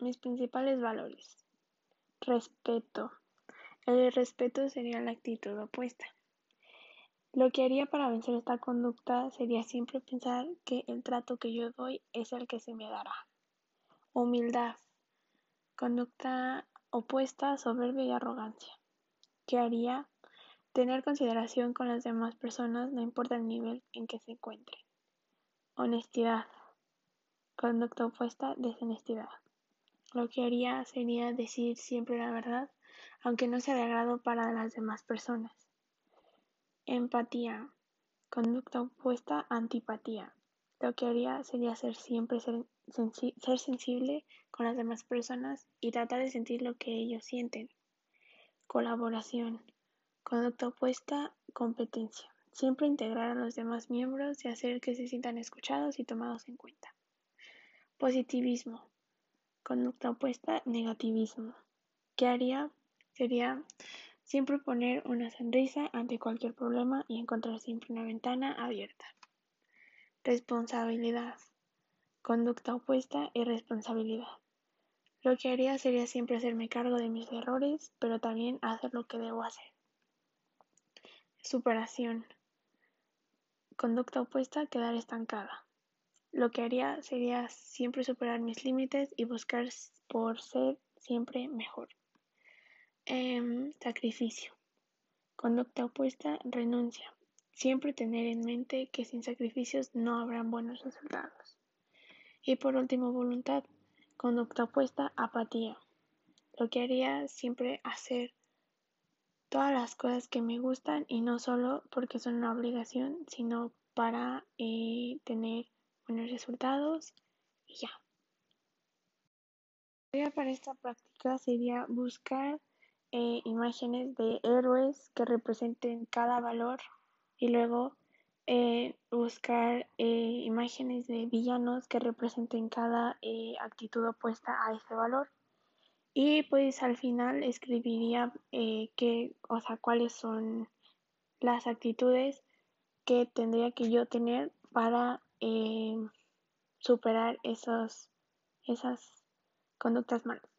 Mis principales valores. Respeto. El respeto sería la actitud opuesta. Lo que haría para vencer esta conducta sería siempre pensar que el trato que yo doy es el que se me dará. Humildad. Conducta opuesta, soberbia y arrogancia. ¿Qué haría? Tener consideración con las demás personas, no importa el nivel en que se encuentren. Honestidad. Conducta opuesta, deshonestidad. Lo que haría sería decir siempre la verdad, aunque no sea de agrado para las demás personas. Empatía. Conducta opuesta, antipatía. Lo que haría sería ser siempre ser, ser sensible con las demás personas y tratar de sentir lo que ellos sienten. Colaboración. Conducta opuesta, competencia. Siempre integrar a los demás miembros y hacer que se sientan escuchados y tomados en cuenta. Positivismo. Conducta opuesta, negativismo. ¿Qué haría? Sería siempre poner una sonrisa ante cualquier problema y encontrar siempre una ventana abierta. Responsabilidad. Conducta opuesta, irresponsabilidad. Lo que haría sería siempre hacerme cargo de mis errores, pero también hacer lo que debo hacer. Superación. Conducta opuesta, quedar estancada. Lo que haría sería siempre superar mis límites y buscar por ser siempre mejor. Em, sacrificio. Conducta opuesta, renuncia. Siempre tener en mente que sin sacrificios no habrán buenos resultados. Y por último, voluntad. Conducta opuesta, apatía. Lo que haría siempre hacer todas las cosas que me gustan y no solo porque son una obligación, sino para eh, tener buenos resultados y ya. La idea para esta práctica sería buscar eh, imágenes de héroes que representen cada valor y luego eh, buscar eh, imágenes de villanos que representen cada actitud opuesta a ese valor y pues al final escribiría que, o sea, cuáles son las actitudes que tendría que yo tener para superar esos, esas conductas malas.